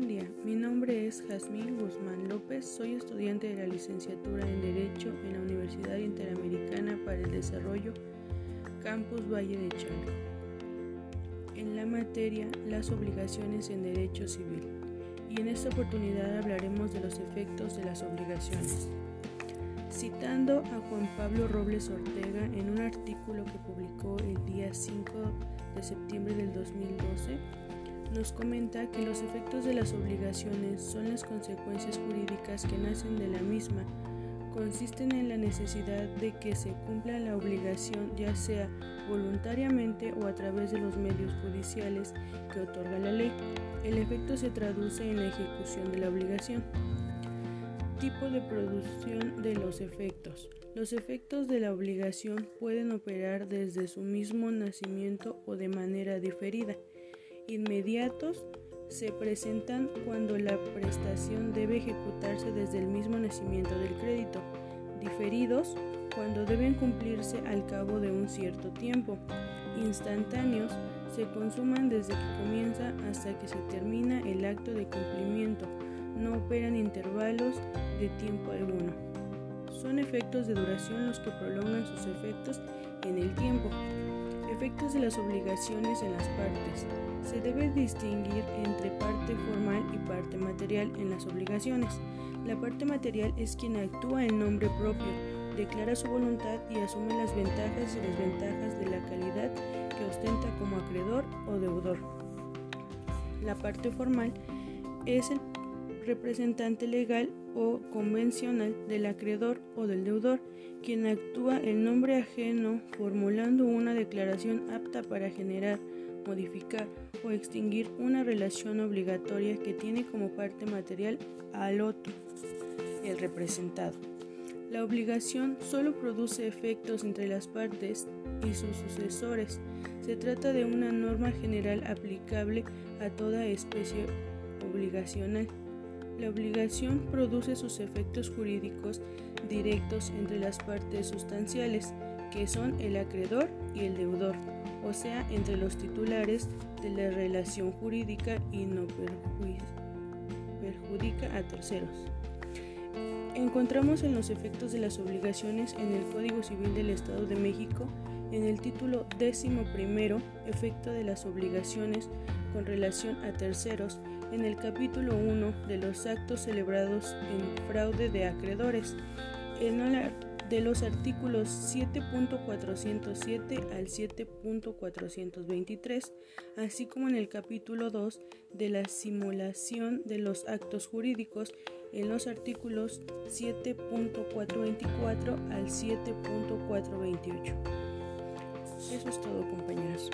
días, soy estudiante de la licenciatura en Derecho en la Universidad Interamericana para el Desarrollo, Campus Valle de Chalco, en la materia Las obligaciones en Derecho Civil. Y en esta oportunidad hablaremos de los efectos de las obligaciones. Citando a Juan Pablo Robles Ortega en un artículo que publicó el día 5 de septiembre del 2012, nos comenta que los efectos de las obligaciones son las consecuencias jurídicas que nacen de la misma. Consisten en la necesidad de que se cumpla la obligación ya sea voluntariamente o a través de los medios judiciales que otorga la ley. El efecto se traduce en la ejecución de la obligación. Tipo de producción de los efectos. Los efectos de la obligación pueden operar desde su mismo nacimiento o de manera diferida inmediatos se presentan cuando la prestación debe ejecutarse desde el mismo nacimiento del crédito, diferidos cuando deben cumplirse al cabo de un cierto tiempo, instantáneos se consuman desde que comienza hasta que se termina el acto de cumplimiento, no operan intervalos de tiempo alguno. Son efectos de duración los que prolongan sus efectos en el tiempo. Efectos de las obligaciones en las partes. Se debe distinguir entre parte formal y parte material en las obligaciones. La parte material es quien actúa en nombre propio, declara su voluntad y asume las ventajas y desventajas de la calidad que ostenta como acreedor o deudor. La parte formal es el representante legal o convencional del acreedor o del deudor, quien actúa en nombre ajeno formulando una declaración apta para generar, modificar o extinguir una relación obligatoria que tiene como parte material al otro, el representado. La obligación solo produce efectos entre las partes y sus sucesores. Se trata de una norma general aplicable a toda especie obligacional. La obligación produce sus efectos jurídicos directos entre las partes sustanciales, que son el acreedor y el deudor, o sea, entre los titulares de la relación jurídica y no perjudica a terceros. Encontramos en los efectos de las obligaciones en el Código Civil del Estado de México en el título décimo primero, efecto de las obligaciones con relación a terceros, en el capítulo 1 de los actos celebrados en fraude de acreedores, en de los artículos 7.407 al 7.423, así como en el capítulo 2 de la simulación de los actos jurídicos en los artículos 7.424 al 7.428. Eso es todo compañeros.